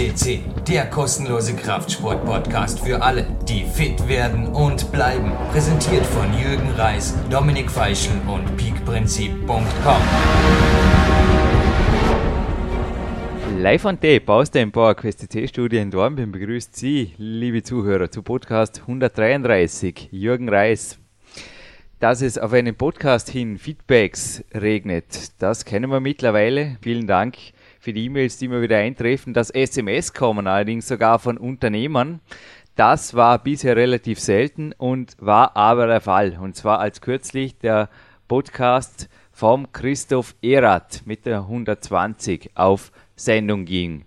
FCC, der kostenlose Kraftsport-Podcast für alle, die fit werden und bleiben. Präsentiert von Jürgen Reis, Dominik Feischl und peakprinzip.com. Live on Tape aus dem Park FCC-Studio in Dornbirn begrüßt Sie, liebe Zuhörer, zu Podcast 133. Jürgen Reis. Dass es auf einen Podcast hin Feedbacks regnet, das kennen wir mittlerweile. Vielen Dank für die E-Mails, die immer wieder eintreffen. Das SMS kommen allerdings sogar von Unternehmern. Das war bisher relativ selten und war aber der Fall. Und zwar als kürzlich der Podcast vom Christoph Erath mit der 120 auf Sendung ging.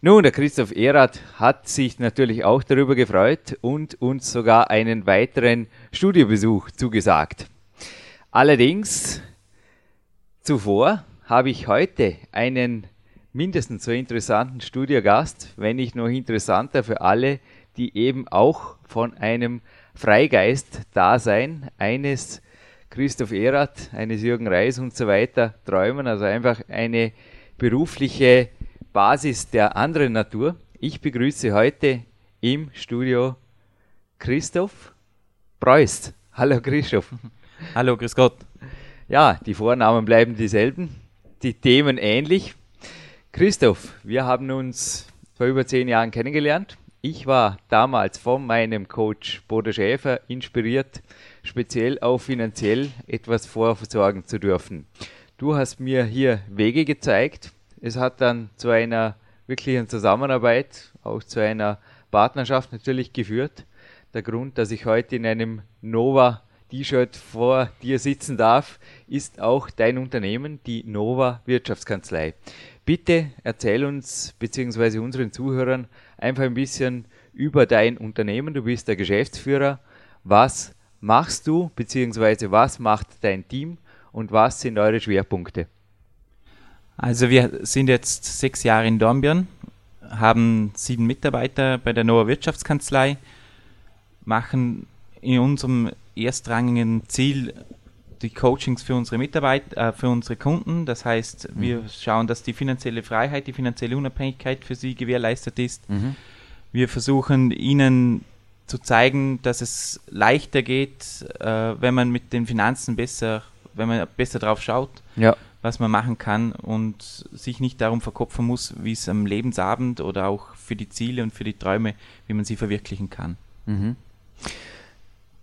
Nun, der Christoph Erath hat sich natürlich auch darüber gefreut und uns sogar einen weiteren Studiobesuch zugesagt. Allerdings zuvor habe ich heute einen mindestens so interessanten Studiogast, wenn nicht noch interessanter für alle, die eben auch von einem Freigeist-Dasein eines Christoph Erath, eines Jürgen Reis und so weiter träumen. Also einfach eine berufliche Basis der anderen Natur. Ich begrüße heute im Studio Christoph Preuß. Hallo Christoph. Hallo, grüß Gott. Ja, die Vornamen bleiben dieselben, die Themen ähnlich. Christoph, wir haben uns vor über zehn Jahren kennengelernt. Ich war damals von meinem Coach Bodo Schäfer inspiriert, speziell auch finanziell etwas vorsorgen zu dürfen. Du hast mir hier Wege gezeigt. Es hat dann zu einer wirklichen Zusammenarbeit, auch zu einer Partnerschaft natürlich geführt. Der Grund, dass ich heute in einem Nova T-Shirt vor dir sitzen darf, ist auch dein Unternehmen, die Nova Wirtschaftskanzlei. Bitte erzähl uns bzw. unseren Zuhörern einfach ein bisschen über dein Unternehmen. Du bist der Geschäftsführer. Was machst du bzw. was macht dein Team und was sind eure Schwerpunkte? Also wir sind jetzt sechs Jahre in Dornbirn, haben sieben Mitarbeiter bei der Nova Wirtschaftskanzlei, machen in unserem erstrangigen Ziel die Coachings für unsere Mitarbeiter, äh, für unsere Kunden. Das heißt, mhm. wir schauen, dass die finanzielle Freiheit, die finanzielle Unabhängigkeit für sie gewährleistet ist. Mhm. Wir versuchen ihnen zu zeigen, dass es leichter geht, äh, wenn man mit den Finanzen besser wenn man besser drauf schaut, ja. was man machen kann und sich nicht darum verkopfen muss, wie es am Lebensabend oder auch für die Ziele und für die Träume, wie man sie verwirklichen kann. Mhm.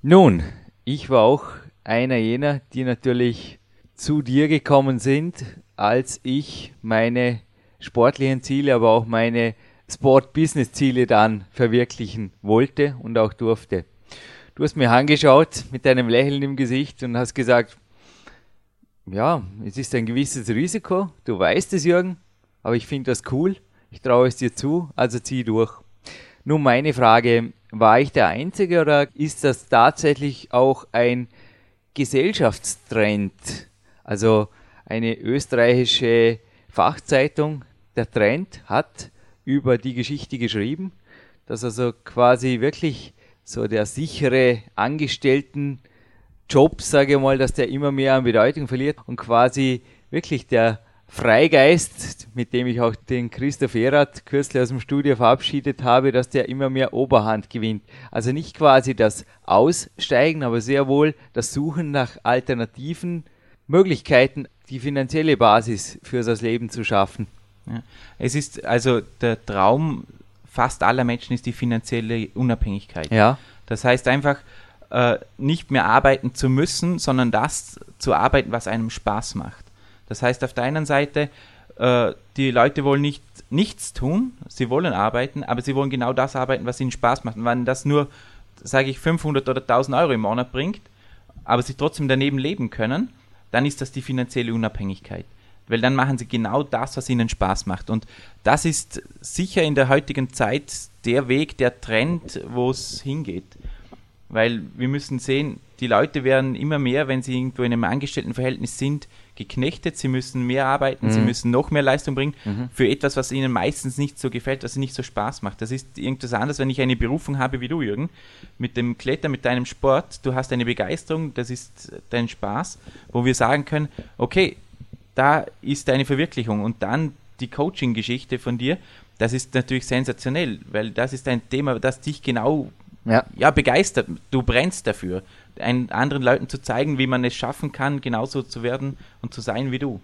Nun, ich war auch einer jener, die natürlich zu dir gekommen sind, als ich meine sportlichen Ziele, aber auch meine Sport-Business-Ziele dann verwirklichen wollte und auch durfte. Du hast mir angeschaut mit deinem Lächeln im Gesicht und hast gesagt, ja, es ist ein gewisses Risiko. Du weißt es, Jürgen, aber ich finde das cool. Ich traue es dir zu, also zieh durch. Nun meine Frage, war ich der Einzige oder ist das tatsächlich auch ein Gesellschaftstrend? Also eine österreichische Fachzeitung, der Trend, hat über die Geschichte geschrieben, dass also quasi wirklich so der sichere Angestellten Job, sage ich mal, dass der immer mehr an Bedeutung verliert und quasi wirklich der Freigeist, mit dem ich auch den Christoph Erath kürzlich aus dem Studio verabschiedet habe, dass der immer mehr Oberhand gewinnt. Also nicht quasi das Aussteigen, aber sehr wohl das Suchen nach alternativen Möglichkeiten, die finanzielle Basis für das Leben zu schaffen. Ja. Es ist also der Traum fast aller Menschen ist die finanzielle Unabhängigkeit. Ja. Das heißt einfach, äh, nicht mehr arbeiten zu müssen, sondern das zu arbeiten, was einem Spaß macht. Das heißt, auf der einen Seite, äh, die Leute wollen nicht nichts tun, sie wollen arbeiten, aber sie wollen genau das arbeiten, was ihnen Spaß macht. Und wenn das nur, sage ich, 500 oder 1000 Euro im Monat bringt, aber sie trotzdem daneben leben können, dann ist das die finanzielle Unabhängigkeit. Weil dann machen sie genau das, was ihnen Spaß macht. Und das ist sicher in der heutigen Zeit der Weg, der Trend, wo es hingeht. Weil wir müssen sehen, die Leute werden immer mehr, wenn sie irgendwo in einem Angestelltenverhältnis sind, geknechtet. Sie müssen mehr arbeiten, mhm. sie müssen noch mehr Leistung bringen mhm. für etwas, was ihnen meistens nicht so gefällt, was ihnen nicht so Spaß macht. Das ist irgendwas anderes, wenn ich eine Berufung habe wie du, Jürgen, mit dem Klettern, mit deinem Sport. Du hast eine Begeisterung, das ist dein Spaß, wo wir sagen können, okay, da ist deine Verwirklichung und dann die Coaching-Geschichte von dir, Das ist natürlich sensationell, weil das ist ein Thema, das dich genau ja. ja begeistert. Du brennst dafür, einen anderen Leuten zu zeigen, wie man es schaffen kann, genauso zu werden und zu sein wie du.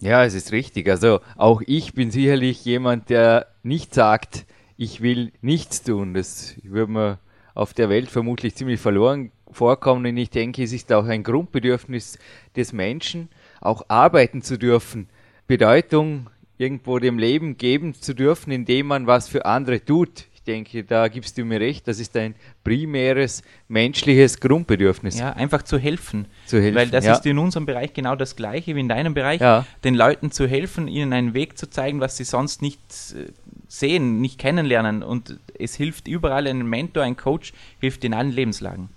Ja, es ist richtig. Also auch ich bin sicherlich jemand, der nicht sagt, ich will nichts tun. Das würde mir auf der Welt vermutlich ziemlich verloren vorkommen. Und ich denke, es ist auch ein Grundbedürfnis des Menschen, auch arbeiten zu dürfen, Bedeutung irgendwo dem Leben geben zu dürfen, indem man was für andere tut denke, da gibst du mir recht, das ist ein primäres menschliches Grundbedürfnis. Ja, einfach zu helfen. Zu helfen Weil das ja. ist in unserem Bereich genau das Gleiche wie in deinem Bereich, ja. den Leuten zu helfen, ihnen einen Weg zu zeigen, was sie sonst nicht äh, sehen, nicht kennenlernen. Und es hilft überall, ein Mentor, ein Coach hilft in allen Lebenslagen.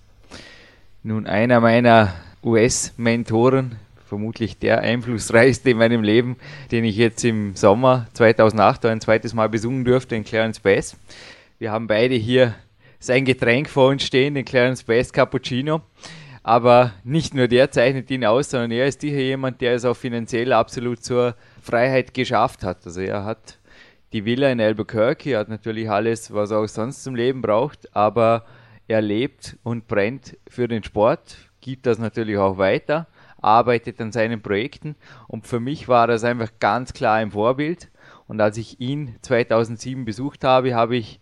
Nun, einer meiner US-Mentoren, vermutlich der einflussreichste in meinem Leben, den ich jetzt im Sommer 2008 ein zweites Mal besungen durfte, in Clarence Bass. Wir haben beide hier sein Getränk vor uns stehen, den Clarence Best Cappuccino. Aber nicht nur der zeichnet ihn aus, sondern er ist sicher jemand, der es auch finanziell absolut zur Freiheit geschafft hat. Also er hat die Villa in Albuquerque, hat natürlich alles, was er auch sonst zum Leben braucht, aber er lebt und brennt für den Sport, gibt das natürlich auch weiter, arbeitet an seinen Projekten und für mich war das einfach ganz klar ein Vorbild. Und als ich ihn 2007 besucht habe, habe ich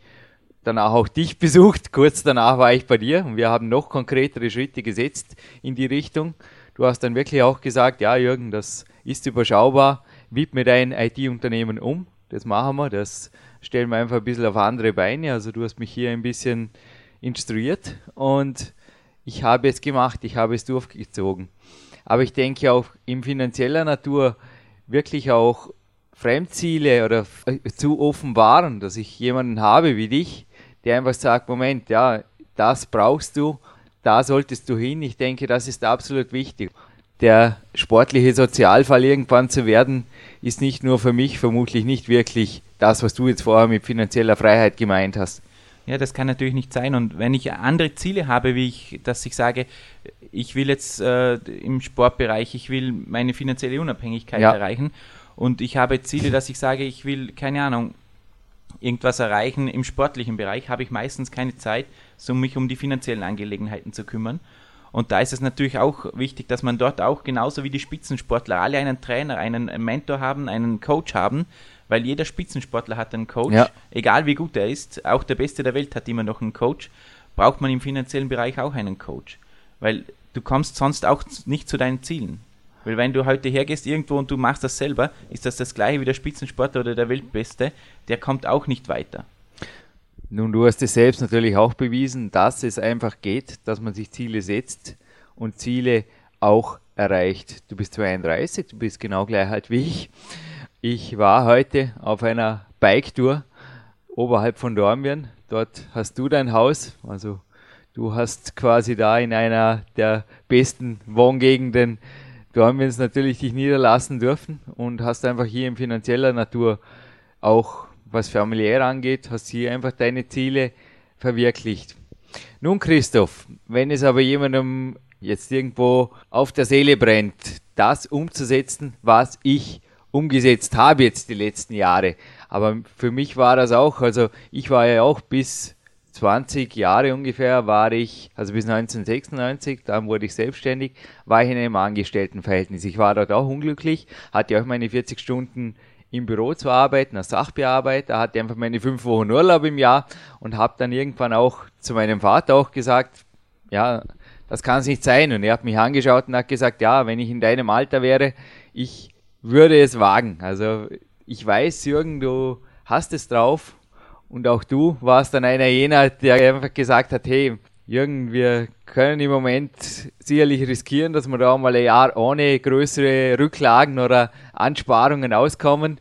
danach auch dich besucht. Kurz danach war ich bei dir und wir haben noch konkretere Schritte gesetzt in die Richtung. Du hast dann wirklich auch gesagt, ja Jürgen, das ist überschaubar, widme dein IT-Unternehmen um. Das machen wir, das stellen wir einfach ein bisschen auf andere Beine. Also du hast mich hier ein bisschen instruiert und ich habe es gemacht, ich habe es durchgezogen. Aber ich denke auch in finanzieller Natur wirklich auch Fremdziele oder zu offenbaren, dass ich jemanden habe wie dich, der einfach sagt, Moment, ja, das brauchst du, da solltest du hin. Ich denke, das ist absolut wichtig. Der sportliche Sozialfall irgendwann zu werden, ist nicht nur für mich vermutlich nicht wirklich das, was du jetzt vorher mit finanzieller Freiheit gemeint hast. Ja, das kann natürlich nicht sein. Und wenn ich andere Ziele habe, wie ich, dass ich sage, ich will jetzt äh, im Sportbereich, ich will meine finanzielle Unabhängigkeit ja. erreichen und ich habe Ziele, dass ich sage, ich will, keine Ahnung, irgendwas erreichen im sportlichen Bereich, habe ich meistens keine Zeit, so mich um die finanziellen Angelegenheiten zu kümmern. Und da ist es natürlich auch wichtig, dass man dort auch genauso wie die Spitzensportler alle einen Trainer, einen Mentor haben, einen Coach haben, weil jeder Spitzensportler hat einen Coach, ja. egal wie gut er ist, auch der Beste der Welt hat immer noch einen Coach, braucht man im finanziellen Bereich auch einen Coach, weil du kommst sonst auch nicht zu deinen Zielen. Weil wenn du heute hergehst irgendwo und du machst das selber, ist das das gleiche wie der Spitzensportler oder der Weltbeste, der kommt auch nicht weiter. Nun, du hast es selbst natürlich auch bewiesen, dass es einfach geht, dass man sich Ziele setzt und Ziele auch erreicht. Du bist 32, du bist genau gleich alt wie ich. Ich war heute auf einer Bike-Tour oberhalb von Dornbirn. Dort hast du dein Haus, also du hast quasi da in einer der besten Wohngegenden Du haben wir uns natürlich dich niederlassen dürfen und hast einfach hier in finanzieller Natur auch was familiär angeht, hast hier einfach deine Ziele verwirklicht. Nun Christoph, wenn es aber jemandem jetzt irgendwo auf der Seele brennt, das umzusetzen, was ich umgesetzt habe jetzt die letzten Jahre. Aber für mich war das auch, also ich war ja auch bis 20 Jahre ungefähr war ich, also bis 1996, dann wurde ich selbstständig, war ich in einem Angestelltenverhältnis. Ich war dort auch unglücklich, hatte auch meine 40 Stunden im Büro zu arbeiten, als Sachbearbeiter, hatte einfach meine fünf Wochen Urlaub im Jahr und habe dann irgendwann auch zu meinem Vater auch gesagt, ja, das kann es nicht sein. Und er hat mich angeschaut und hat gesagt, ja, wenn ich in deinem Alter wäre, ich würde es wagen. Also ich weiß, Jürgen, du hast es drauf und auch du warst dann einer jener, der einfach gesagt hat, hey, Jürgen, wir können im Moment sicherlich riskieren, dass wir da mal ein Jahr ohne größere Rücklagen oder Ansparungen auskommen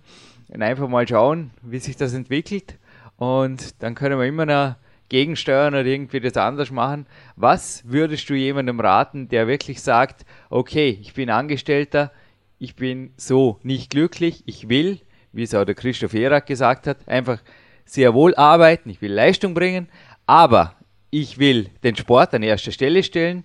und einfach mal schauen, wie sich das entwickelt. Und dann können wir immer noch gegensteuern oder irgendwie das anders machen. Was würdest du jemandem raten, der wirklich sagt, okay, ich bin Angestellter, ich bin so nicht glücklich, ich will, wie es auch der Christoph Erak gesagt hat, einfach sehr wohl arbeiten, ich will Leistung bringen, aber ich will den Sport an erster Stelle stellen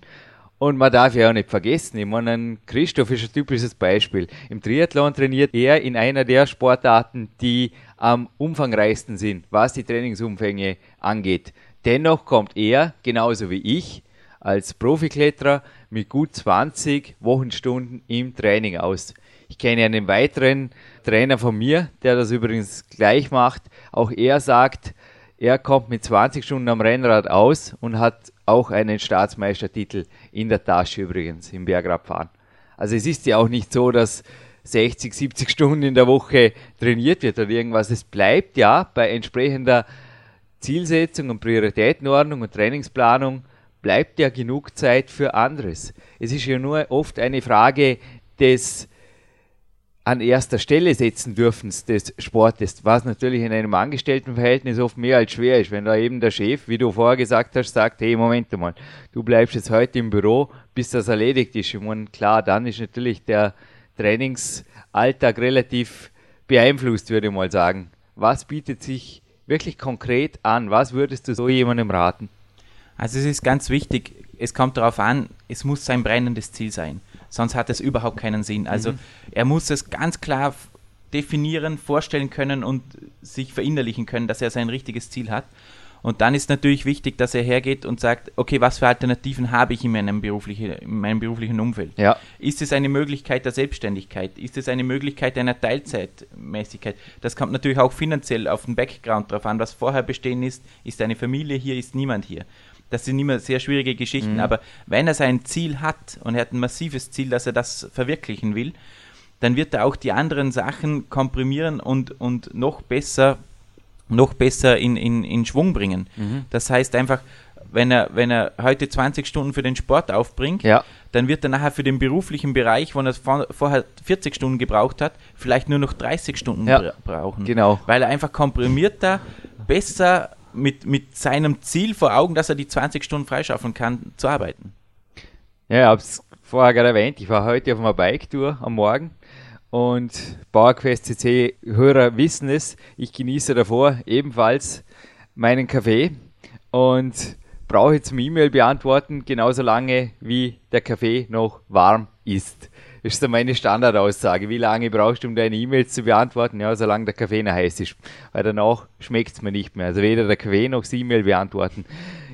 Und man darf ja auch nicht vergessen, ich meine, Christoph ist ein typisches Beispiel. Im Triathlon trainiert er in einer der Sportarten, die am umfangreichsten sind, was die Trainingsumfänge angeht. Dennoch kommt er, genauso wie ich, als Profikletterer mit gut 20 Wochenstunden im Training aus. Ich kenne einen weiteren Trainer von mir, der das übrigens gleich macht. Auch er sagt, er kommt mit 20 Stunden am Rennrad aus und hat auch einen Staatsmeistertitel in der Tasche übrigens im Bergradfahren. Also es ist ja auch nicht so, dass 60, 70 Stunden in der Woche trainiert wird oder irgendwas. Es bleibt ja bei entsprechender Zielsetzung und Prioritätenordnung und Trainingsplanung bleibt ja genug Zeit für anderes. Es ist ja nur oft eine Frage des an erster Stelle setzen dürfen des Sportes, was natürlich in einem Angestelltenverhältnis oft mehr als schwer ist. Wenn da eben der Chef, wie du vorher gesagt hast, sagt, hey, Moment mal, du bleibst jetzt heute im Büro, bis das erledigt ist. Meine, klar, dann ist natürlich der Trainingsalltag relativ beeinflusst, würde ich mal sagen. Was bietet sich wirklich konkret an? Was würdest du so jemandem raten? Also es ist ganz wichtig, es kommt darauf an, es muss sein brennendes Ziel sein sonst hat es überhaupt keinen Sinn. Also mhm. er muss es ganz klar definieren, vorstellen können und sich verinnerlichen können, dass er sein richtiges Ziel hat. Und dann ist natürlich wichtig, dass er hergeht und sagt, okay, was für Alternativen habe ich in meinem beruflichen, in meinem beruflichen Umfeld? Ja. Ist es eine Möglichkeit der Selbstständigkeit? Ist es eine Möglichkeit einer Teilzeitmäßigkeit? Das kommt natürlich auch finanziell auf den Background drauf an, was vorher bestehen ist. Ist eine Familie hier, ist niemand hier? Das sind immer sehr schwierige Geschichten, mhm. aber wenn er sein Ziel hat und er hat ein massives Ziel, dass er das verwirklichen will, dann wird er auch die anderen Sachen komprimieren und, und noch besser, noch besser in, in, in Schwung bringen. Mhm. Das heißt einfach, wenn er, wenn er heute 20 Stunden für den Sport aufbringt, ja. dann wird er nachher für den beruflichen Bereich, wo er vorher 40 Stunden gebraucht hat, vielleicht nur noch 30 Stunden ja. brauchen. Genau. Weil er einfach komprimierter, besser mit, mit seinem Ziel vor Augen, dass er die 20 Stunden freischaffen kann, zu arbeiten. Ja, ich habe es vorher gerade erwähnt, ich war heute auf einer Bike-Tour am Morgen und PowerQuest CC-Hörer wissen es, ich genieße davor ebenfalls meinen Kaffee und brauche zum E-Mail beantworten genauso lange, wie der Kaffee noch warm ist ist so meine Standardaussage. Wie lange brauchst du, um deine E-Mails zu beantworten? Ja, solange der Kaffee noch heiß ist. Weil danach schmeckt es mir nicht mehr. Also weder der Kaffee noch das E-Mail beantworten.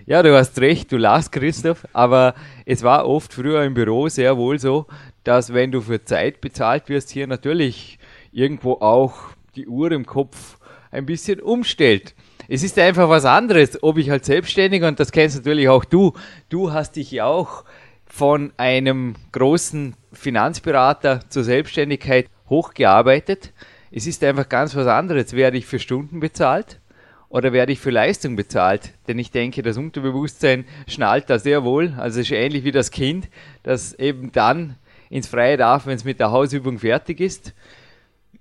Ja, du hast recht, du lachst, Christoph, aber es war oft früher im Büro sehr wohl so, dass wenn du für Zeit bezahlt wirst, hier natürlich irgendwo auch die Uhr im Kopf ein bisschen umstellt. Es ist einfach was anderes, ob ich als Selbstständiger, und das kennst natürlich auch du, du hast dich ja auch von einem großen Finanzberater zur Selbstständigkeit hochgearbeitet. Es ist einfach ganz was anderes. Werde ich für Stunden bezahlt oder werde ich für Leistung bezahlt? Denn ich denke, das Unterbewusstsein schnallt da sehr wohl. Also es ist ähnlich wie das Kind, das eben dann ins Freie darf, wenn es mit der Hausübung fertig ist.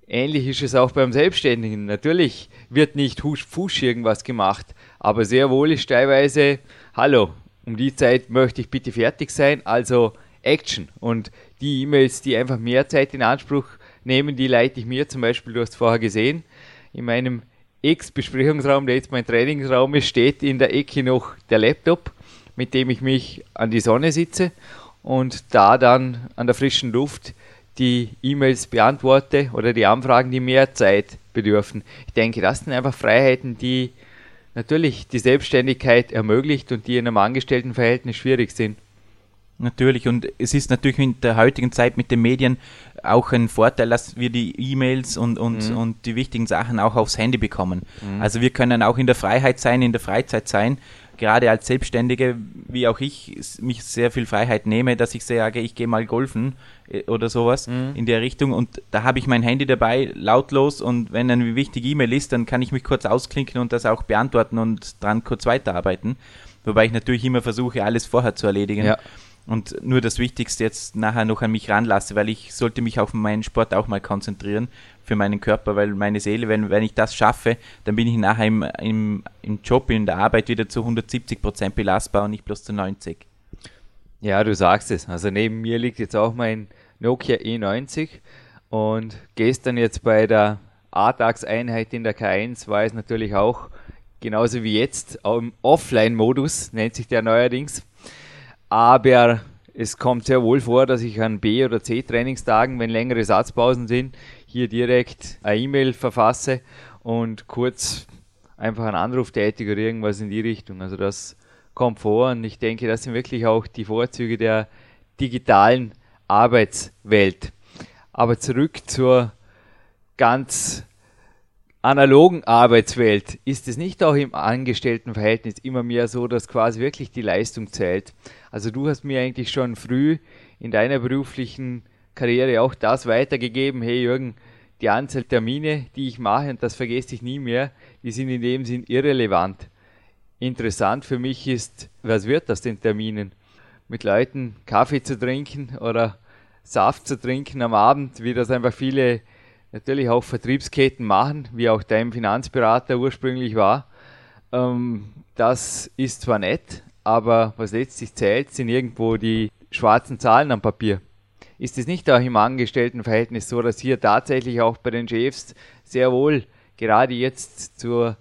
Ähnlich ist es auch beim Selbstständigen. Natürlich wird nicht husch fusch irgendwas gemacht, aber sehr wohl ist teilweise, hallo, um die Zeit möchte ich bitte fertig sein, also Action. Und die E-Mails, die einfach mehr Zeit in Anspruch nehmen, die leite ich mir zum Beispiel, du hast vorher gesehen, in meinem X-Besprechungsraum, der jetzt mein Trainingsraum ist, steht in der Ecke noch der Laptop, mit dem ich mich an die Sonne sitze und da dann an der frischen Luft die E-Mails beantworte oder die Anfragen, die mehr Zeit bedürfen. Ich denke, das sind einfach Freiheiten, die natürlich die Selbstständigkeit ermöglicht und die in einem Angestelltenverhältnis schwierig sind. Natürlich, und es ist natürlich in der heutigen Zeit mit den Medien auch ein Vorteil, dass wir die E-Mails und, und, mhm. und die wichtigen Sachen auch aufs Handy bekommen. Mhm. Also wir können auch in der Freiheit sein, in der Freizeit sein. Gerade als Selbstständige, wie auch ich, mich sehr viel Freiheit nehme, dass ich sage, ich gehe mal golfen äh, oder sowas mhm. in der Richtung. Und da habe ich mein Handy dabei, lautlos. Und wenn eine wichtige E-Mail ist, dann kann ich mich kurz ausklinken und das auch beantworten und dran kurz weiterarbeiten. Wobei ich natürlich immer versuche, alles vorher zu erledigen. Ja und nur das Wichtigste jetzt nachher noch an mich ranlasse, weil ich sollte mich auf meinen Sport auch mal konzentrieren für meinen Körper, weil meine Seele, wenn, wenn ich das schaffe, dann bin ich nachher im, im, im Job, in der Arbeit wieder zu 170 Prozent belastbar und nicht bloß zu 90. Ja, du sagst es. Also neben mir liegt jetzt auch mein Nokia E90 und gestern jetzt bei der A-Tagseinheit in der K1 war es natürlich auch genauso wie jetzt, im Offline-Modus nennt sich der neuerdings aber es kommt sehr wohl vor, dass ich an B- oder C-Trainingstagen, wenn längere Satzpausen sind, hier direkt eine E-Mail verfasse und kurz einfach einen Anruf tätige oder irgendwas in die Richtung. Also das kommt vor und ich denke, das sind wirklich auch die Vorzüge der digitalen Arbeitswelt. Aber zurück zur ganz analogen Arbeitswelt ist es nicht auch im Angestelltenverhältnis immer mehr so, dass quasi wirklich die Leistung zählt. Also du hast mir eigentlich schon früh in deiner beruflichen Karriere auch das weitergegeben, hey Jürgen, die Anzahl Termine, die ich mache, und das vergesse ich nie mehr, die sind in dem Sinn irrelevant. Interessant für mich ist, was wird das den Terminen? Mit Leuten Kaffee zu trinken oder Saft zu trinken am Abend, wie das einfach viele natürlich auch Vertriebsketten machen, wie auch dein Finanzberater ursprünglich war. Ähm, das ist zwar nett, aber was letztlich zählt, sind irgendwo die schwarzen Zahlen am Papier. Ist es nicht auch im Angestelltenverhältnis so, dass hier tatsächlich auch bei den Chefs sehr wohl gerade jetzt zur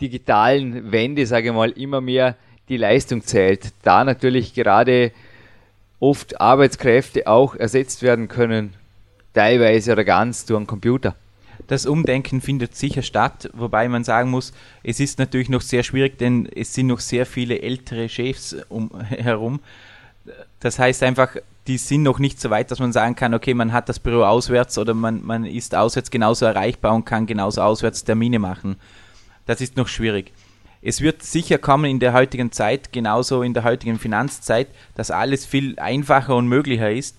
digitalen Wende, sage ich mal, immer mehr die Leistung zählt, da natürlich gerade oft Arbeitskräfte auch ersetzt werden können teilweise oder ganz durch einen Computer. Das Umdenken findet sicher statt, wobei man sagen muss, es ist natürlich noch sehr schwierig, denn es sind noch sehr viele ältere Chefs um, herum. Das heißt einfach, die sind noch nicht so weit, dass man sagen kann, okay, man hat das Büro auswärts oder man, man ist auswärts genauso erreichbar und kann genauso auswärts Termine machen. Das ist noch schwierig. Es wird sicher kommen in der heutigen Zeit, genauso in der heutigen Finanzzeit, dass alles viel einfacher und möglicher ist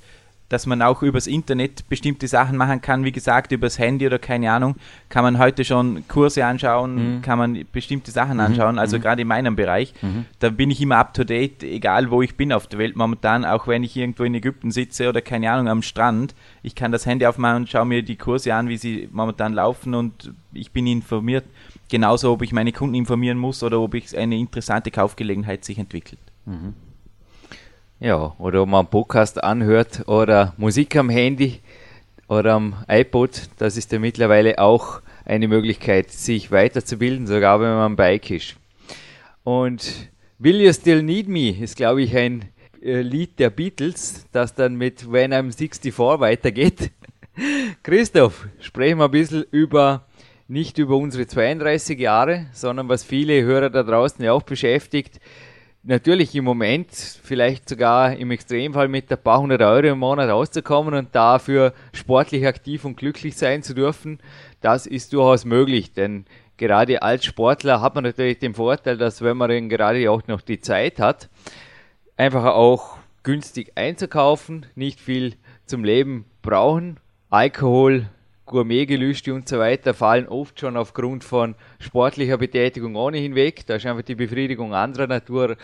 dass man auch übers Internet bestimmte Sachen machen kann. Wie gesagt, übers Handy oder keine Ahnung, kann man heute schon Kurse anschauen, mhm. kann man bestimmte Sachen mhm. anschauen. Also mhm. gerade in meinem Bereich, mhm. da bin ich immer up to date, egal wo ich bin auf der Welt momentan, auch wenn ich irgendwo in Ägypten sitze oder keine Ahnung am Strand. Ich kann das Handy aufmachen und schaue mir die Kurse an, wie sie momentan laufen und ich bin informiert. Genauso, ob ich meine Kunden informieren muss oder ob ich eine interessante Kaufgelegenheit sich entwickelt. Ja, oder ob man einen Podcast anhört oder Musik am Handy oder am iPod, das ist ja mittlerweile auch eine Möglichkeit, sich weiterzubilden, sogar wenn man am Bike ist. Und Will You Still Need Me ist, glaube ich, ein äh, Lied der Beatles, das dann mit When I'm 64 weitergeht. Christoph, sprechen wir ein bisschen über, nicht über unsere 32 Jahre, sondern was viele Hörer da draußen ja auch beschäftigt, natürlich im Moment vielleicht sogar im Extremfall mit ein paar hundert Euro im Monat rauszukommen und dafür sportlich aktiv und glücklich sein zu dürfen, das ist durchaus möglich, denn gerade als Sportler hat man natürlich den Vorteil, dass wenn man dann gerade auch noch die Zeit hat, einfach auch günstig einzukaufen, nicht viel zum Leben brauchen, Alkohol, Gourmetgelüste und so weiter fallen oft schon aufgrund von sportlicher Betätigung ohnehin weg. Da ist einfach die Befriedigung anderer Natur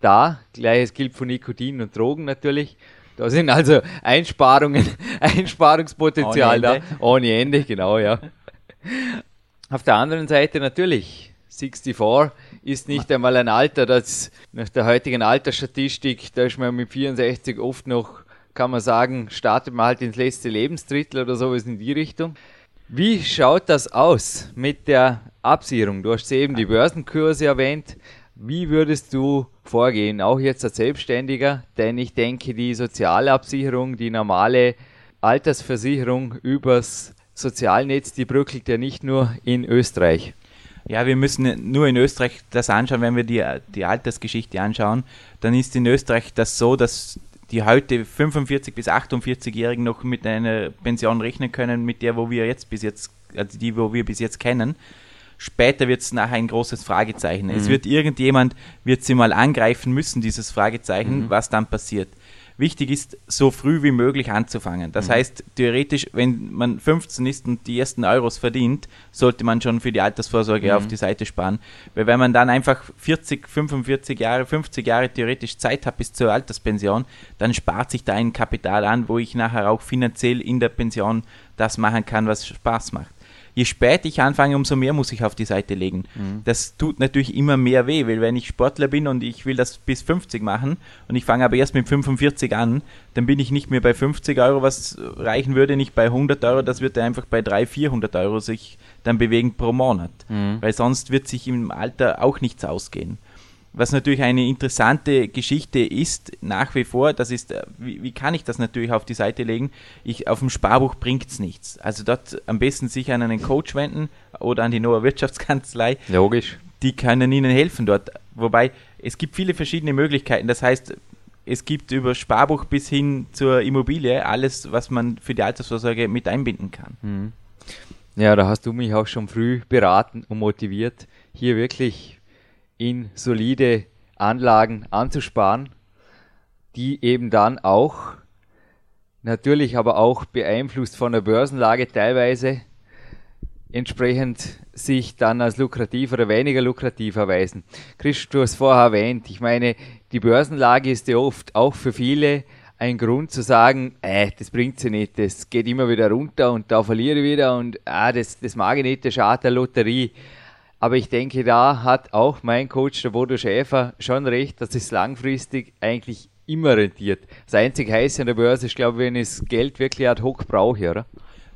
da. Gleiches gilt für Nikotin und Drogen natürlich. Da sind also Einsparungen, Einsparungspotenzial ohne da. Ohne Ende, genau, ja. Auf der anderen Seite natürlich, 64 ist nicht einmal ein Alter, das nach der heutigen Altersstatistik, da ist man mit 64 oft noch kann man sagen, startet man halt ins letzte Lebensdrittel oder sowas in die Richtung. Wie schaut das aus mit der Absicherung? Du hast eben die Börsenkurse erwähnt. Wie würdest du vorgehen, auch jetzt als Selbstständiger? Denn ich denke, die soziale Absicherung, die normale Altersversicherung übers Sozialnetz, die bröckelt ja nicht nur in Österreich. Ja, wir müssen nur in Österreich das anschauen, wenn wir die, die Altersgeschichte anschauen, dann ist in Österreich das so, dass die heute 45 bis 48-Jährigen noch mit einer Pension rechnen können, mit der, wo wir jetzt bis jetzt, also die, wo wir bis jetzt kennen. Später wird es nachher ein großes Fragezeichen. Mhm. Es wird irgendjemand, wird sie mal angreifen müssen, dieses Fragezeichen, mhm. was dann passiert wichtig ist, so früh wie möglich anzufangen. Das mhm. heißt, theoretisch, wenn man 15 ist und die ersten Euros verdient, sollte man schon für die Altersvorsorge mhm. auf die Seite sparen. Weil wenn man dann einfach 40, 45 Jahre, 50 Jahre theoretisch Zeit hat bis zur Alterspension, dann spart sich da ein Kapital an, wo ich nachher auch finanziell in der Pension das machen kann, was Spaß macht je später ich anfange, umso mehr muss ich auf die Seite legen. Mhm. Das tut natürlich immer mehr weh, weil wenn ich Sportler bin und ich will das bis 50 machen und ich fange aber erst mit 45 an, dann bin ich nicht mehr bei 50 Euro, was reichen würde, nicht bei 100 Euro, das wird einfach bei 300, 400 Euro sich dann bewegen pro Monat. Mhm. Weil sonst wird sich im Alter auch nichts ausgehen. Was natürlich eine interessante Geschichte ist, nach wie vor, das ist, äh, wie, wie kann ich das natürlich auf die Seite legen? Ich, auf dem Sparbuch bringt es nichts. Also dort am besten sich an einen Coach wenden oder an die Noah Wirtschaftskanzlei. Logisch. Die können Ihnen helfen dort. Wobei, es gibt viele verschiedene Möglichkeiten. Das heißt, es gibt über Sparbuch bis hin zur Immobilie alles, was man für die Altersvorsorge mit einbinden kann. Mhm. Ja, da hast du mich auch schon früh beraten und motiviert, hier wirklich in solide Anlagen anzusparen, die eben dann auch, natürlich aber auch beeinflusst von der Börsenlage teilweise, entsprechend sich dann als lukrativ oder weniger lukrativ erweisen. Chris, du hast vorher erwähnt, ich meine, die Börsenlage ist ja oft auch für viele ein Grund zu sagen, äh, das bringt sie nicht, das geht immer wieder runter und da verliere ich wieder und ah, das, das mag ich nicht, das schadet der Lotterie. Aber ich denke, da hat auch mein Coach, der Bodo Schäfer, schon recht, dass es langfristig eigentlich immer rentiert. Das einzige Heiße an der Börse ist, glaube ich, wenn ich das Geld wirklich ad hoc brauche, oder?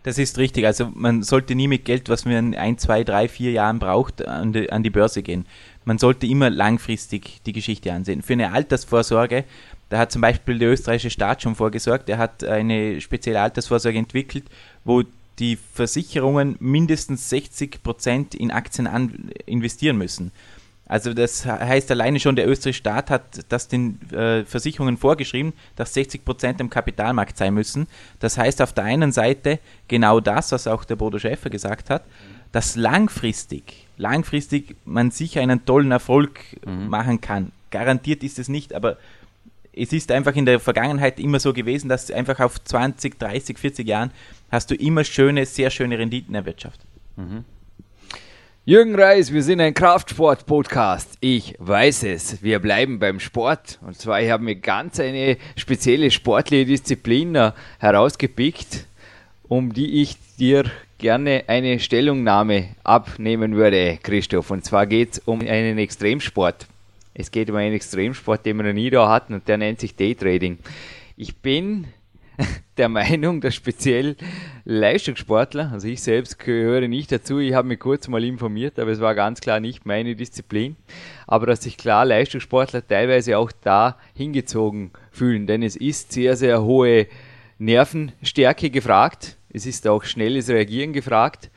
Das ist richtig. Also man sollte nie mit Geld, was man in ein, zwei, drei, vier Jahren braucht, an die, an die Börse gehen. Man sollte immer langfristig die Geschichte ansehen. Für eine Altersvorsorge, da hat zum Beispiel der österreichische Staat schon vorgesorgt. Er hat eine spezielle Altersvorsorge entwickelt, wo die Versicherungen mindestens 60 Prozent in Aktien investieren müssen. Also das heißt alleine schon, der österreichische Staat hat das den äh, Versicherungen vorgeschrieben, dass 60 Prozent im Kapitalmarkt sein müssen. Das heißt auf der einen Seite genau das, was auch der Bodo Schäfer gesagt hat, dass langfristig, langfristig man sicher einen tollen Erfolg mhm. machen kann. Garantiert ist es nicht, aber es ist einfach in der Vergangenheit immer so gewesen, dass einfach auf 20, 30, 40 Jahren hast du immer schöne, sehr schöne Renditen erwirtschaftet. Mhm. Jürgen Reis, wir sind ein Kraftsport-Podcast. Ich weiß es. Wir bleiben beim Sport. Und zwar, ich habe mir ganz eine spezielle sportliche Disziplin herausgepickt, um die ich dir gerne eine Stellungnahme abnehmen würde, Christoph. Und zwar geht es um einen Extremsport. Es geht um einen Extremsport, den wir noch nie da hatten und der nennt sich Daytrading. Ich bin der Meinung, dass speziell Leistungssportler, also ich selbst gehöre nicht dazu, ich habe mich kurz mal informiert, aber es war ganz klar nicht meine Disziplin, aber dass sich klar Leistungssportler teilweise auch da hingezogen fühlen, denn es ist sehr, sehr hohe Nervenstärke gefragt, es ist auch schnelles Reagieren gefragt.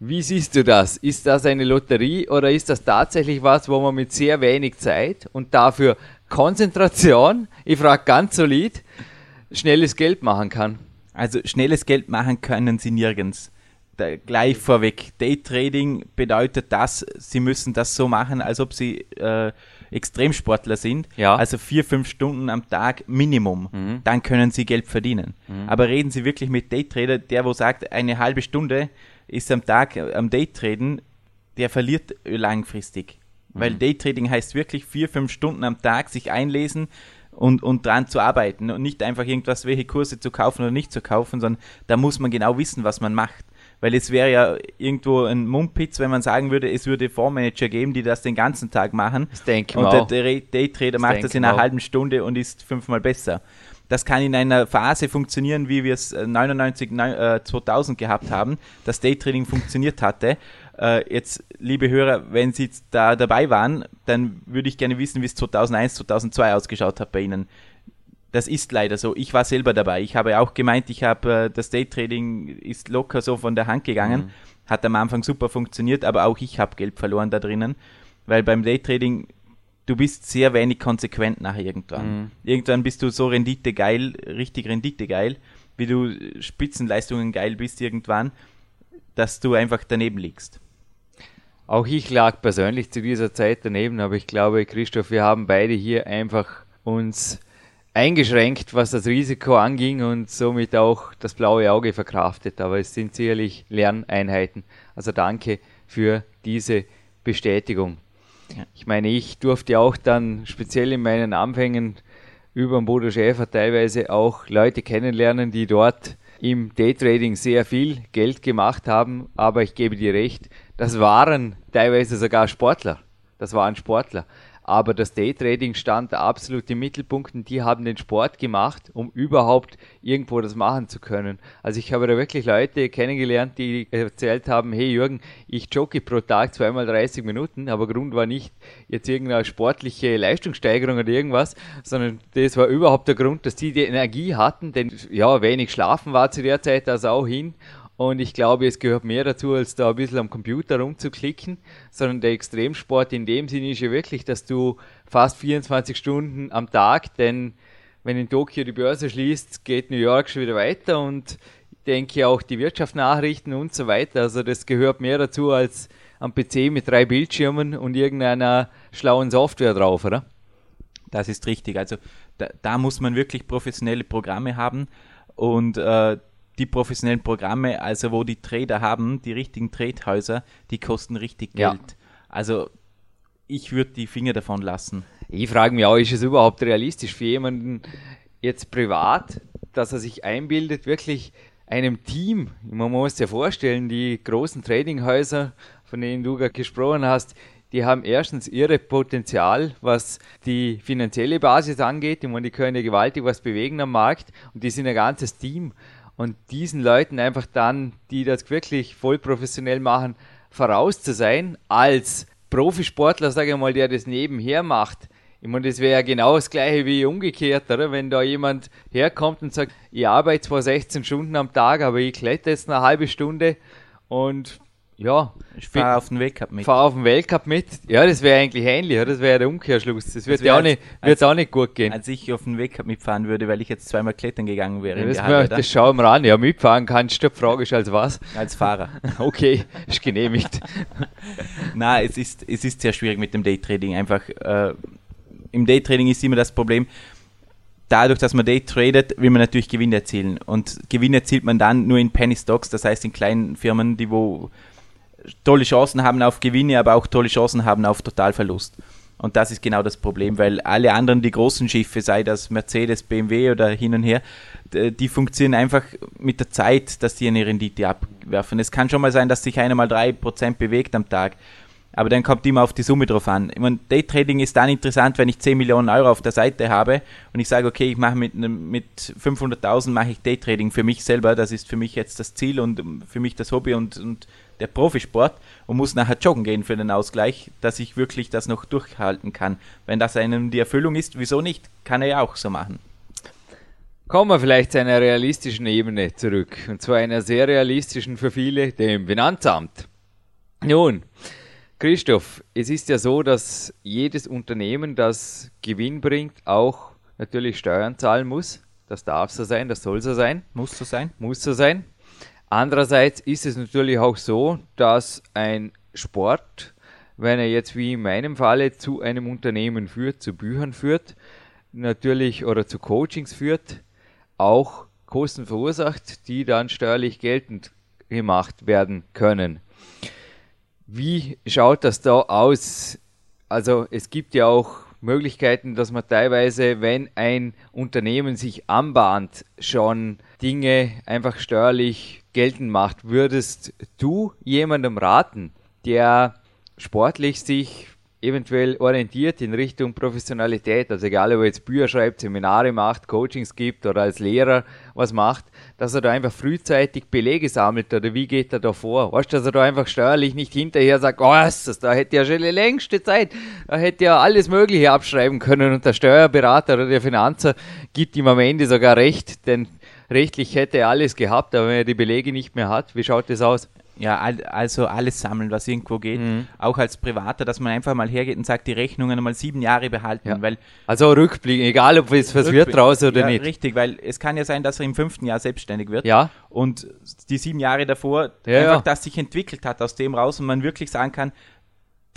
Wie siehst du das? Ist das eine Lotterie oder ist das tatsächlich was, wo man mit sehr wenig Zeit und dafür Konzentration, ich frage ganz solid, schnelles Geld machen kann. Also schnelles Geld machen können sie nirgends. Da, gleich vorweg, Daytrading bedeutet das, sie müssen das so machen, als ob sie äh, Extremsportler sind. Ja. Also vier, fünf Stunden am Tag Minimum. Mhm. Dann können sie Geld verdienen. Mhm. Aber reden Sie wirklich mit Daytrader, der wo sagt, eine halbe Stunde ist am Tag am Daytraden, der verliert langfristig. Mhm. Weil Daytrading heißt wirklich vier, fünf Stunden am Tag sich einlesen, und, und dran zu arbeiten und nicht einfach irgendwas, welche Kurse zu kaufen oder nicht zu kaufen, sondern da muss man genau wissen, was man macht. Weil es wäre ja irgendwo ein Mumpitz, wenn man sagen würde, es würde Fondsmanager geben, die das den ganzen Tag machen. Das denke und der Daytrader macht das in einer halben Stunde und ist fünfmal besser. Das kann in einer Phase funktionieren, wie wir es 99, äh, 2000 gehabt haben, dass Daytrading funktioniert hatte. Äh, jetzt, liebe Hörer, wenn Sie da dabei waren, dann würde ich gerne wissen, wie es 2001, 2002 ausgeschaut hat bei Ihnen. Das ist leider so. Ich war selber dabei. Ich habe auch gemeint, ich habe äh, das Daytrading ist locker so von der Hand gegangen. Mhm. Hat am Anfang super funktioniert, aber auch ich habe Geld verloren da drinnen, weil beim Daytrading du bist sehr wenig konsequent nachher irgendwann. Mhm. Irgendwann bist du so renditegeil, richtig renditegeil, wie du Spitzenleistungen geil bist irgendwann, dass du einfach daneben liegst. Auch ich lag persönlich zu dieser Zeit daneben, aber ich glaube, Christoph, wir haben beide hier einfach uns eingeschränkt, was das Risiko anging und somit auch das blaue Auge verkraftet. Aber es sind sicherlich Lerneinheiten. Also danke für diese Bestätigung. Ich meine, ich durfte auch dann speziell in meinen Anfängen über den Bodo Schäfer teilweise auch Leute kennenlernen, die dort im Daytrading sehr viel Geld gemacht haben. Aber ich gebe dir recht, das waren teilweise sogar Sportler. Das waren Sportler. Aber das Daytrading stand absolut im Mittelpunkt und die haben den Sport gemacht, um überhaupt irgendwo das machen zu können. Also ich habe da wirklich Leute kennengelernt, die erzählt haben, hey Jürgen, ich jogge pro Tag zweimal 30 Minuten, aber Grund war nicht jetzt irgendeine sportliche Leistungssteigerung oder irgendwas, sondern das war überhaupt der Grund, dass die die Energie hatten, denn ja, wenig schlafen war zu der Zeit das auch hin und ich glaube, es gehört mehr dazu, als da ein bisschen am Computer rumzuklicken, sondern der Extremsport in dem Sinne ist ja wirklich, dass du fast 24 Stunden am Tag, denn wenn in Tokio die Börse schließt, geht New York schon wieder weiter und ich denke auch die Wirtschaftsnachrichten und so weiter. Also das gehört mehr dazu als am PC mit drei Bildschirmen und irgendeiner schlauen Software drauf, oder? Das ist richtig. Also da, da muss man wirklich professionelle Programme haben und äh, die professionellen Programme, also wo die Trader haben, die richtigen Tradehäuser, die kosten richtig Geld. Ja. Also ich würde die Finger davon lassen. Ich frage mich auch, ist es überhaupt realistisch für jemanden jetzt privat, dass er sich einbildet, wirklich einem Team, man muss sich ja vorstellen, die großen Tradinghäuser, von denen du gerade gesprochen hast, die haben erstens ihre Potenzial, was die finanzielle Basis angeht. Ich meine, die können ja gewaltig was bewegen am Markt und die sind ein ganzes Team und diesen Leuten einfach dann, die das wirklich voll professionell machen, voraus zu sein, als Profisportler, sage ich mal, der das nebenher macht. Ich meine, das wäre ja genau das gleiche wie umgekehrt, oder? Wenn da jemand herkommt und sagt, ich arbeite zwar 16 Stunden am Tag, aber ich kletter jetzt eine halbe Stunde und ja, ich fahre auf den Weltcup mit. Fahr auf den Weltcup mit. Ja, das wäre eigentlich ähnlich, das wäre der Umkehrschluss. Das wird ja auch, nicht, als, auch nicht gut gehen. Als ich auf den Weltcup mitfahren würde, weil ich jetzt zweimal klettern gegangen wäre. Ja, das, Halle, das schauen wir an. Ja, mitfahren kannst du, Frage ist als was? Als Fahrer. okay, ist genehmigt. Na, es ist, es ist sehr schwierig mit dem Daytrading. Einfach, äh, im Daytrading ist immer das Problem, dadurch, dass man Day tradet, will man natürlich Gewinn erzielen. Und Gewinn erzielt man dann nur in Penny Stocks, das heißt in kleinen Firmen, die wo tolle Chancen haben auf Gewinne, aber auch tolle Chancen haben auf Totalverlust. Und das ist genau das Problem, weil alle anderen, die großen Schiffe, sei das Mercedes, BMW oder hin und her, die funktionieren einfach mit der Zeit, dass die eine Rendite abwerfen. Es kann schon mal sein, dass sich einer mal 3% bewegt am Tag. Aber dann kommt immer auf die Summe drauf an. Ich meine, Daytrading ist dann interessant, wenn ich 10 Millionen Euro auf der Seite habe und ich sage, okay, ich mache mit, mit 500.000 mache ich Daytrading für mich selber. Das ist für mich jetzt das Ziel und für mich das Hobby und, und der Profisport und muss nachher joggen gehen für den Ausgleich, dass ich wirklich das noch durchhalten kann. Wenn das einem die Erfüllung ist, wieso nicht? Kann er ja auch so machen. Kommen wir vielleicht zu einer realistischen Ebene zurück. Und zwar einer sehr realistischen für viele, dem Finanzamt. Nun, Christoph, es ist ja so, dass jedes Unternehmen, das Gewinn bringt, auch natürlich Steuern zahlen muss. Das darf so sein, das soll so sein. Muss so sein. Muss so sein. Andererseits ist es natürlich auch so, dass ein Sport, wenn er jetzt wie in meinem Falle zu einem Unternehmen führt, zu Büchern führt, natürlich oder zu Coachings führt, auch Kosten verursacht, die dann steuerlich geltend gemacht werden können. Wie schaut das da aus? Also es gibt ja auch Möglichkeiten, dass man teilweise, wenn ein Unternehmen sich anbahnt, schon Dinge einfach steuerlich geltend macht. Würdest du jemandem raten, der sportlich sich eventuell orientiert in Richtung Professionalität, also egal ob er jetzt Bücher schreibt, Seminare macht, Coachings gibt oder als Lehrer was macht, dass er da einfach frühzeitig Belege sammelt oder wie geht er da vor? Weißt du, dass er da einfach steuerlich nicht hinterher sagt, oh, das, da hätte ja schon die längste Zeit, da hätte ja alles Mögliche abschreiben können und der Steuerberater oder der Finanzer gibt ihm am Ende sogar recht, denn rechtlich hätte er alles gehabt, aber wenn er die Belege nicht mehr hat, wie schaut das aus? Ja, also alles sammeln, was irgendwo geht. Mhm. Auch als Privater, dass man einfach mal hergeht und sagt, die Rechnungen mal sieben Jahre behalten. Ja. Weil also rückblicken, egal ob es was wird draus oder ja, nicht. Richtig, weil es kann ja sein, dass er im fünften Jahr selbstständig wird. Ja. Und die sieben Jahre davor ja, einfach das sich entwickelt hat aus dem raus und man wirklich sagen kann,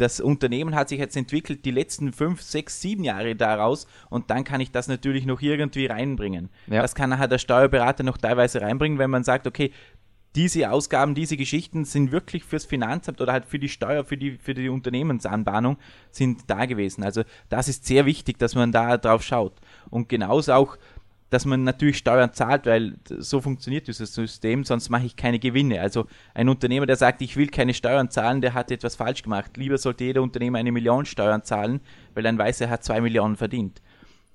das Unternehmen hat sich jetzt entwickelt, die letzten fünf, sechs, sieben Jahre daraus und dann kann ich das natürlich noch irgendwie reinbringen. Ja. Das kann nachher der Steuerberater noch teilweise reinbringen, wenn man sagt, okay, diese Ausgaben, diese Geschichten sind wirklich fürs Finanzamt oder halt für die Steuer, für die, für die Unternehmensanbahnung sind da gewesen. Also das ist sehr wichtig, dass man da drauf schaut. Und genauso auch dass man natürlich Steuern zahlt, weil so funktioniert dieses System, sonst mache ich keine Gewinne. Also ein Unternehmer, der sagt, ich will keine Steuern zahlen, der hat etwas falsch gemacht. Lieber sollte jeder Unternehmer eine Million Steuern zahlen, weil dann weiß er, hat zwei Millionen verdient.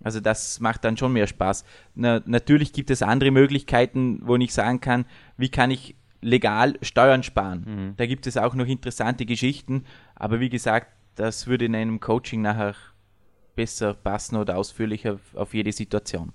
Also das macht dann schon mehr Spaß. Na, natürlich gibt es andere Möglichkeiten, wo ich sagen kann, wie kann ich legal Steuern sparen. Mhm. Da gibt es auch noch interessante Geschichten, aber wie gesagt, das würde in einem Coaching nachher besser passen oder ausführlicher auf jede Situation.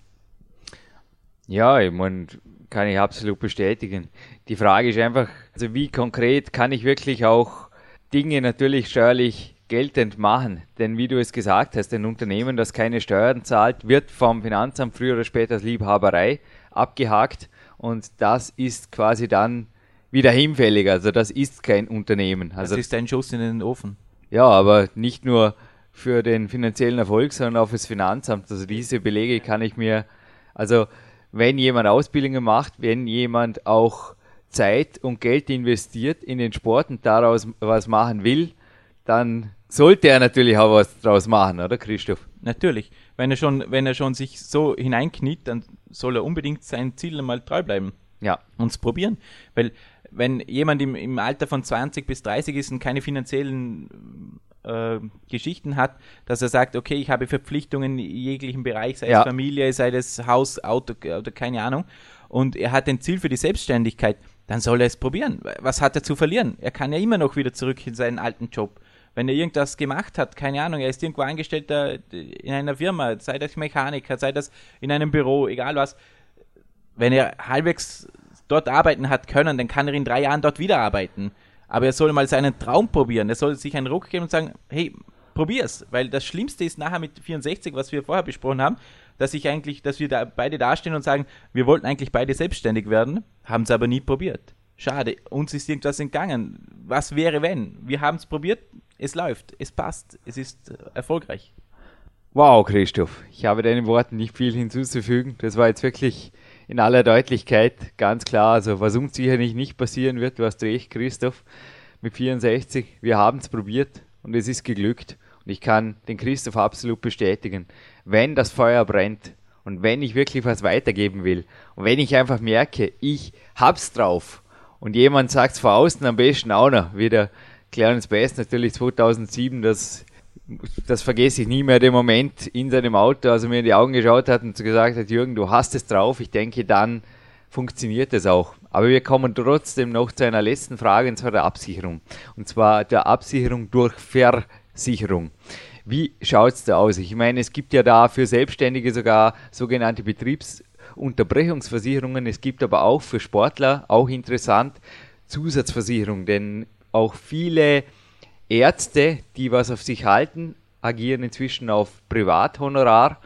Ja, ich meine, kann ich absolut bestätigen. Die Frage ist einfach, also wie konkret kann ich wirklich auch Dinge natürlich steuerlich geltend machen? Denn wie du es gesagt hast, ein Unternehmen, das keine Steuern zahlt, wird vom Finanzamt früher oder später als Liebhaberei abgehakt und das ist quasi dann wieder hinfällig. Also das ist kein Unternehmen. Also das ist ein Schuss in den Ofen. Ja, aber nicht nur für den finanziellen Erfolg, sondern auch fürs Finanzamt. Also diese Belege kann ich mir, also wenn jemand Ausbildungen macht, wenn jemand auch Zeit und Geld investiert in den Sport und daraus was machen will, dann sollte er natürlich auch was daraus machen, oder Christoph? Natürlich. Wenn er schon, wenn er schon sich so hineinkniet, dann soll er unbedingt sein Ziel einmal treu bleiben. Ja. Und es probieren. Weil wenn jemand im, im Alter von 20 bis 30 ist und keine finanziellen äh, Geschichten hat, dass er sagt, okay, ich habe Verpflichtungen in jeglichen Bereich, sei ja. es Familie, sei es Haus, Auto oder keine Ahnung, und er hat ein Ziel für die Selbstständigkeit, dann soll er es probieren. Was hat er zu verlieren? Er kann ja immer noch wieder zurück in seinen alten Job. Wenn er irgendwas gemacht hat, keine Ahnung, er ist irgendwo Angestellter in einer Firma, sei das Mechaniker, sei das in einem Büro, egal was, wenn er halbwegs dort arbeiten hat können, dann kann er in drei Jahren dort wieder arbeiten. Aber er soll mal seinen Traum probieren. Er soll sich einen Ruck geben und sagen, hey, probier's. Weil das Schlimmste ist nachher mit 64, was wir vorher besprochen haben, dass ich eigentlich, dass wir da beide dastehen und sagen, wir wollten eigentlich beide selbstständig werden, haben es aber nie probiert. Schade, uns ist irgendwas entgangen. Was wäre, wenn? Wir haben es probiert, es läuft, es passt, es ist erfolgreich. Wow, Christoph, ich habe deinen Worten nicht viel hinzuzufügen. Das war jetzt wirklich in aller Deutlichkeit ganz klar, also was uns sicherlich nicht passieren wird, du hast recht, Christoph, mit 64, wir haben es probiert und es ist geglückt. Und ich kann den Christoph absolut bestätigen, wenn das Feuer brennt und wenn ich wirklich was weitergeben will und wenn ich einfach merke, ich hab's drauf und jemand sagt es von außen am besten auch noch, wie der Clarence Best natürlich 2007 das das vergesse ich nie mehr, den Moment in seinem Auto, als er mir in die Augen geschaut hat und gesagt hat, Jürgen, du hast es drauf. Ich denke, dann funktioniert es auch. Aber wir kommen trotzdem noch zu einer letzten Frage, und zwar der Absicherung. Und zwar der Absicherung durch Versicherung. Wie schaut es da aus? Ich meine, es gibt ja da für Selbstständige sogar sogenannte Betriebsunterbrechungsversicherungen. Es gibt aber auch für Sportler, auch interessant, Zusatzversicherung, denn auch viele Ärzte, die was auf sich halten, agieren inzwischen auf Privathonorar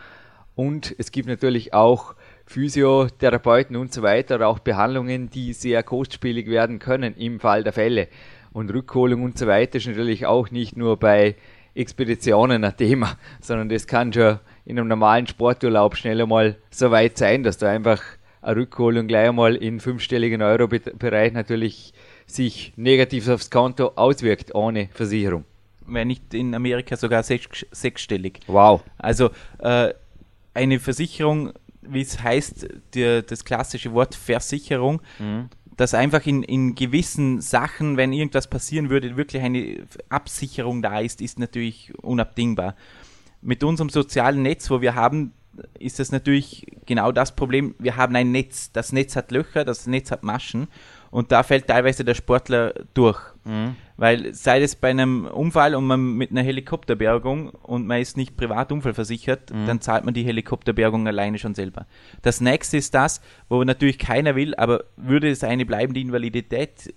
und es gibt natürlich auch Physiotherapeuten und so weiter, auch Behandlungen, die sehr kostspielig werden können im Fall der Fälle. Und Rückholung und so weiter ist natürlich auch nicht nur bei Expeditionen ein Thema, sondern das kann schon in einem normalen Sporturlaub schnell einmal so weit sein, dass da einfach eine Rückholung gleich einmal in fünfstelligen Euro-Bereich natürlich sich negativ aufs Konto auswirkt ohne Versicherung. Wenn nicht in Amerika sogar sech, sechsstellig. Wow. Also äh, eine Versicherung, wie es heißt, der, das klassische Wort Versicherung, mhm. dass einfach in, in gewissen Sachen, wenn irgendwas passieren würde, wirklich eine Absicherung da ist, ist natürlich unabdingbar. Mit unserem sozialen Netz, wo wir haben, ist das natürlich genau das Problem. Wir haben ein Netz. Das Netz hat Löcher, das Netz hat Maschen und da fällt teilweise der Sportler durch. Mhm. Weil sei es bei einem Unfall und man mit einer Helikopterbergung und man ist nicht privatunfallversichert, mhm. dann zahlt man die Helikopterbergung alleine schon selber. Das nächste ist das, wo natürlich keiner will, aber würde es eine bleibende Invalidität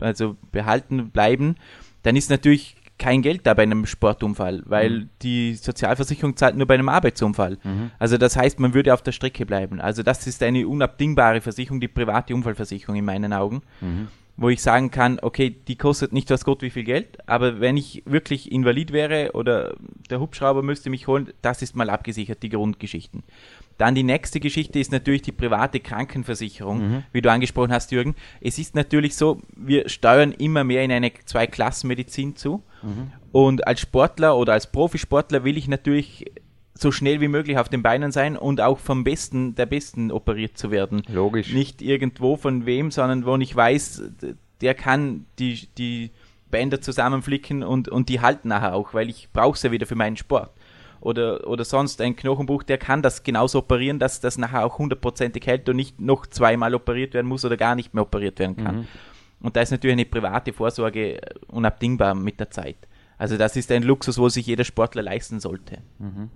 also behalten bleiben, dann ist natürlich kein Geld da bei einem Sportunfall, weil mhm. die Sozialversicherung zahlt nur bei einem Arbeitsunfall. Mhm. Also das heißt, man würde auf der Strecke bleiben. Also das ist eine unabdingbare Versicherung, die private Unfallversicherung in meinen Augen, mhm. Wo ich sagen kann, okay, die kostet nicht was Gott wie viel Geld, aber wenn ich wirklich invalid wäre oder der Hubschrauber müsste mich holen, das ist mal abgesichert, die Grundgeschichten. Dann die nächste Geschichte ist natürlich die private Krankenversicherung, mhm. wie du angesprochen hast, Jürgen. Es ist natürlich so, wir steuern immer mehr in eine Zweiklassenmedizin zu. Mhm. Und als Sportler oder als Profisportler will ich natürlich so schnell wie möglich auf den Beinen sein und auch vom Besten der Besten operiert zu werden. Logisch. Nicht irgendwo von wem, sondern wo ich weiß, der kann die, die Bänder zusammenflicken und, und die halten nachher auch, weil ich brauche sie ja wieder für meinen Sport. Oder, oder sonst ein Knochenbruch, der kann das genauso operieren, dass das nachher auch hundertprozentig hält und nicht noch zweimal operiert werden muss oder gar nicht mehr operiert werden kann. Mhm. Und da ist natürlich eine private Vorsorge unabdingbar mit der Zeit. Also das ist ein Luxus, wo sich jeder Sportler leisten sollte. Mhm.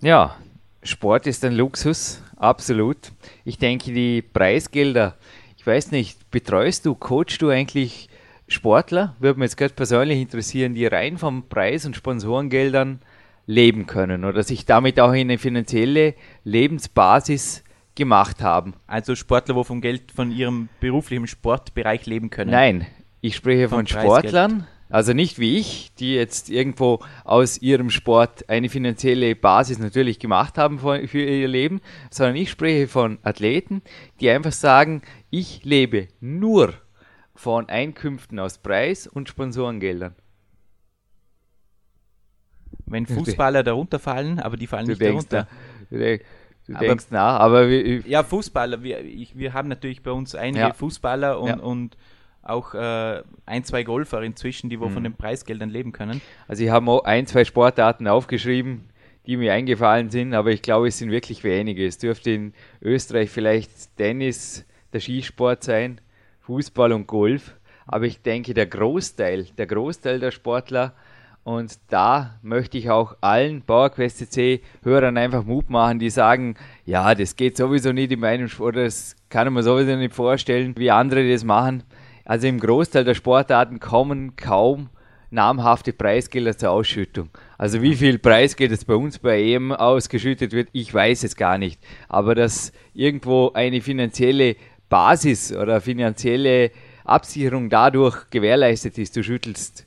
Ja, Sport ist ein Luxus, absolut. Ich denke, die Preisgelder, ich weiß nicht, betreust du, coachst du eigentlich Sportler? Würde mich jetzt gerade persönlich interessieren, die rein vom Preis- und Sponsorengeldern leben können oder sich damit auch in eine finanzielle Lebensbasis gemacht haben. Also Sportler, wo vom Geld von ihrem beruflichen Sportbereich leben können? Nein, ich spreche von Sportlern, also nicht wie ich, die jetzt irgendwo aus ihrem Sport eine finanzielle Basis natürlich gemacht haben für ihr Leben, sondern ich spreche von Athleten, die einfach sagen, ich lebe nur von Einkünften aus Preis- und Sponsorengeldern. Wenn Fußballer darunter fallen, aber die fallen du nicht darunter. Da, du, aber, denkst nach, aber wir, ja, Fußballer, wir, ich, wir haben natürlich bei uns einige ja. Fußballer und, ja. und auch äh, ein, zwei Golfer inzwischen, die wo mhm. von den Preisgeldern leben können. Also ich habe ein, zwei Sportarten aufgeschrieben, die mir eingefallen sind, aber ich glaube, es sind wirklich wenige. Es dürfte in Österreich vielleicht Tennis, der Skisport sein, Fußball und Golf. Aber ich denke, der Großteil, der Großteil der Sportler, und da möchte ich auch allen PowerQuest CC Hörern einfach Mut machen, die sagen, ja, das geht sowieso nicht in meinem Sport, das kann ich mir sowieso nicht vorstellen, wie andere das machen. Also im Großteil der Sportarten kommen kaum namhafte Preisgelder zur Ausschüttung. Also wie viel Preisgeld es bei uns bei EM ausgeschüttet wird, ich weiß es gar nicht. Aber dass irgendwo eine finanzielle Basis oder finanzielle Absicherung dadurch gewährleistet ist, du schüttelst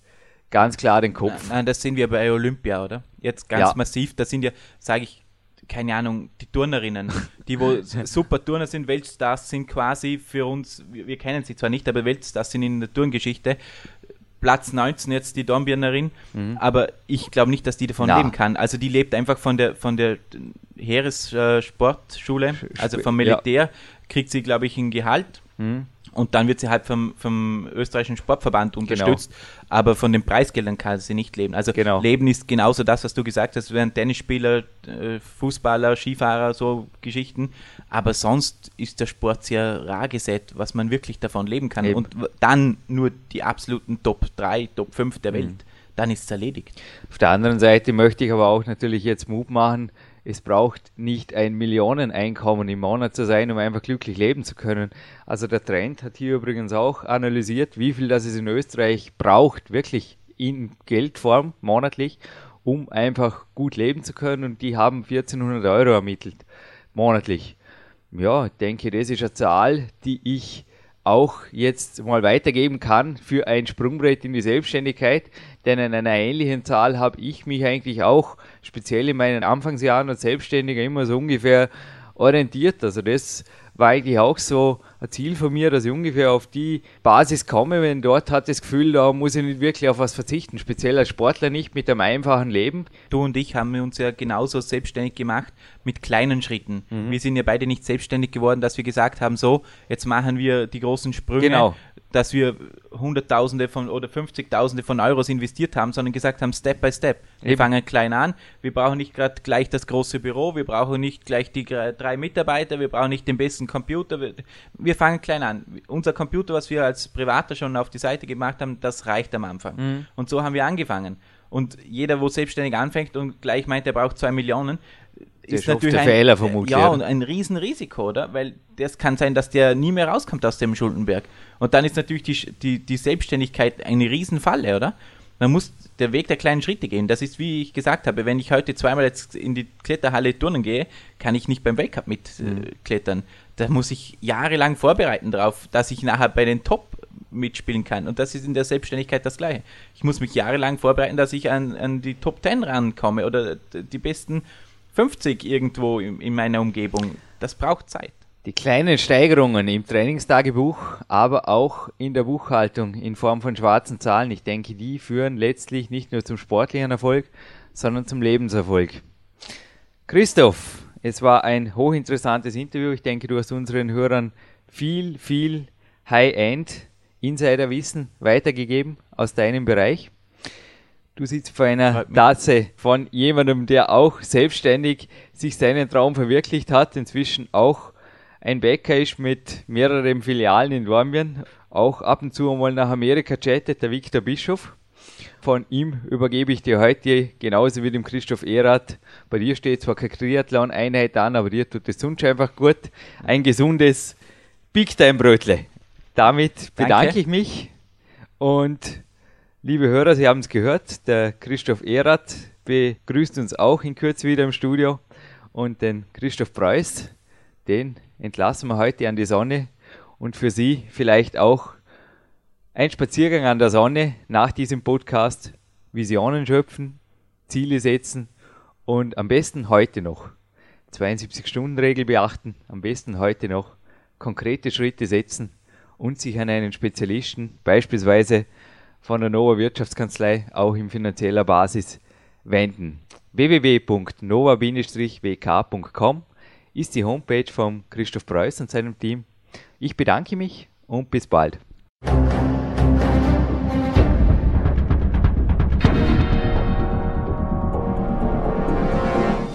ganz klar den Kopf. Nein, das sehen wir bei Olympia, oder? Jetzt ganz ja. massiv, da sind ja, sage ich, keine Ahnung, die Turnerinnen, die wo super Turner sind, Weltstars sind quasi für uns, wir, wir, kennen sie zwar nicht, aber Weltstars sind in der Turngeschichte. Platz 19 jetzt die Dornbirnerin, mhm. aber ich glaube nicht, dass die davon Na. leben kann. Also die lebt einfach von der von der Heeressportschule, also vom Militär, ja. kriegt sie, glaube ich, ein Gehalt. Mhm und dann wird sie halt vom, vom österreichischen Sportverband genau. unterstützt, genau. aber von den Preisgeldern kann sie nicht leben. Also genau. Leben ist genauso das, was du gesagt hast, während Tennisspieler, äh, Fußballer, Skifahrer, so Geschichten. Aber sonst ist der Sport sehr rar gesät, was man wirklich davon leben kann. Eben. Und dann nur die absoluten Top 3, Top 5 der mhm. Welt. Mhm. Dann ist es erledigt. Auf der anderen Seite möchte ich aber auch natürlich jetzt Mut machen, es braucht nicht ein Millioneneinkommen im Monat zu sein, um einfach glücklich leben zu können. Also der Trend hat hier übrigens auch analysiert, wie viel das es in Österreich braucht, wirklich in Geldform monatlich, um einfach gut leben zu können. Und die haben 1400 Euro ermittelt, monatlich. Ja, ich denke, das ist eine Zahl, die ich auch jetzt mal weitergeben kann für ein Sprungbrett in die Selbstständigkeit. Denn an einer ähnlichen Zahl habe ich mich eigentlich auch speziell in meinen Anfangsjahren als Selbstständiger immer so ungefähr orientiert. Also das war eigentlich auch so ein Ziel von mir, dass ich ungefähr auf die Basis komme, wenn dort hat das Gefühl, da muss ich nicht wirklich auf was verzichten, speziell als Sportler nicht mit einem einfachen Leben. Du und ich haben uns ja genauso selbstständig gemacht mit kleinen Schritten. Mhm. Wir sind ja beide nicht selbstständig geworden, dass wir gesagt haben, so, jetzt machen wir die großen Sprünge. Genau dass wir Hunderttausende von oder 50.000 von Euros investiert haben, sondern gesagt haben, Step by Step. Wir Eben. fangen klein an. Wir brauchen nicht gerade gleich das große Büro, wir brauchen nicht gleich die drei Mitarbeiter, wir brauchen nicht den besten Computer. Wir, wir fangen klein an. Unser Computer, was wir als Privater schon auf die Seite gemacht haben, das reicht am Anfang. Mhm. Und so haben wir angefangen. Und jeder, wo selbstständig anfängt und gleich meint, er braucht zwei Millionen, ist natürlich ein Fehler vermutlich. Ja, und ein Riesenrisiko, oder? Weil das kann sein, dass der nie mehr rauskommt aus dem Schuldenberg. Und dann ist natürlich die, die, die Selbstständigkeit eine Riesenfalle, oder? Man muss der Weg der kleinen Schritte gehen. Das ist, wie ich gesagt habe, wenn ich heute zweimal jetzt in die Kletterhalle turnen gehe, kann ich nicht beim Weltcup mitklettern. Mhm. Da muss ich jahrelang vorbereiten darauf, dass ich nachher bei den Top mitspielen kann. Und das ist in der Selbstständigkeit das Gleiche. Ich muss mich jahrelang vorbereiten, dass ich an, an die Top 10 rankomme oder die besten 50 irgendwo in, in meiner Umgebung. Das braucht Zeit. Die kleinen Steigerungen im Trainingstagebuch, aber auch in der Buchhaltung in Form von schwarzen Zahlen, ich denke, die führen letztlich nicht nur zum sportlichen Erfolg, sondern zum Lebenserfolg. Christoph, es war ein hochinteressantes Interview. Ich denke, du hast unseren Hörern viel, viel High-End Insiderwissen weitergegeben aus deinem Bereich. Du sitzt vor einer Tasse von jemandem, der auch selbstständig sich seinen Traum verwirklicht hat, inzwischen auch ein Bäcker ist mit mehreren Filialen in Dornbirn, auch ab und zu einmal nach Amerika chattet, der Viktor Bischof. Von ihm übergebe ich dir heute, genauso wie dem Christoph Erath. Bei dir steht zwar keine Triathlon-Einheit an, aber dir tut es sonst einfach gut. Ein gesundes Big Time Brötle. Damit bedanke Danke. ich mich und liebe Hörer, Sie haben es gehört, der Christoph Erath begrüßt uns auch in Kürze wieder im Studio. Und den Christoph Preuß, den entlassen wir heute an die Sonne. Und für Sie vielleicht auch ein Spaziergang an der Sonne nach diesem Podcast, Visionen schöpfen, Ziele setzen und am besten heute noch 72-Stunden-Regel beachten, am besten heute noch konkrete Schritte setzen und sich an einen Spezialisten, beispielsweise von der Nova Wirtschaftskanzlei, auch in finanzieller Basis wenden. www.nova-wk.com ist die Homepage von Christoph Preuß und seinem Team. Ich bedanke mich und bis bald.